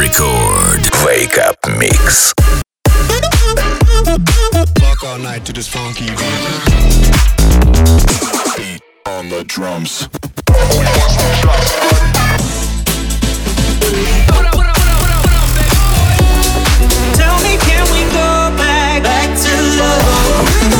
Record. Wake up mix. Fuck all night to this funky beat. Beat on the drums. Tell me, can we go back, back to love?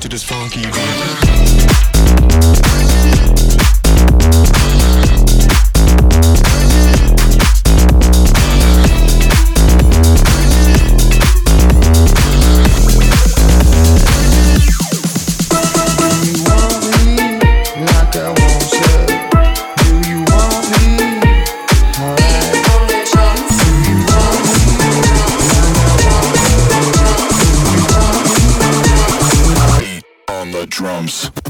to this funky beat. James.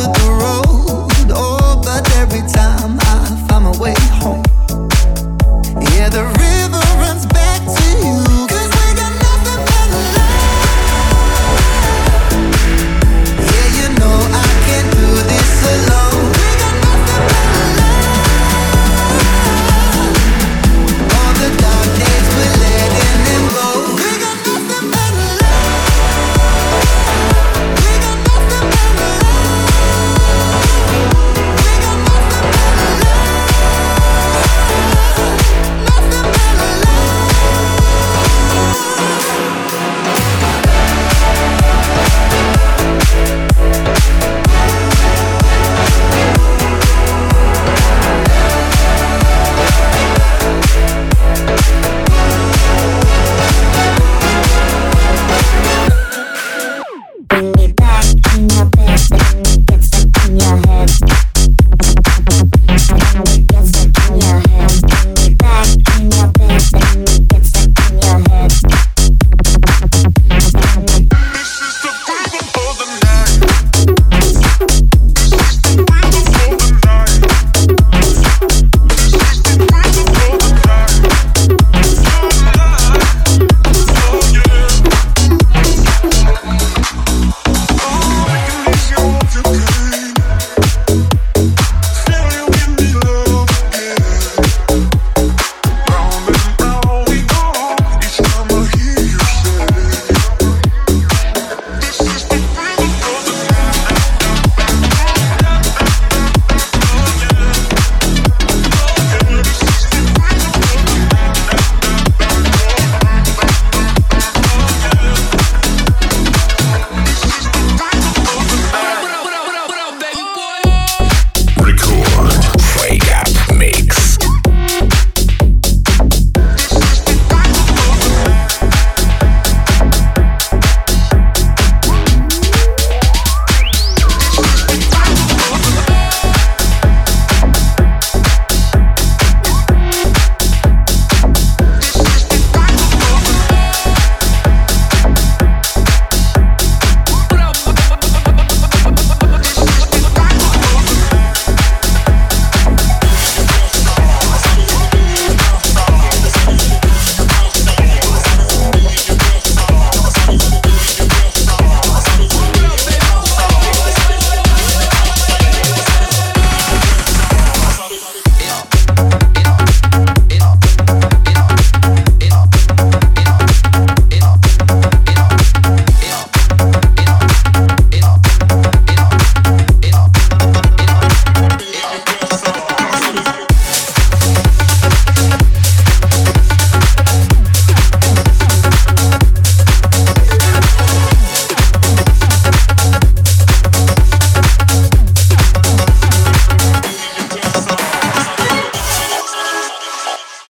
Falling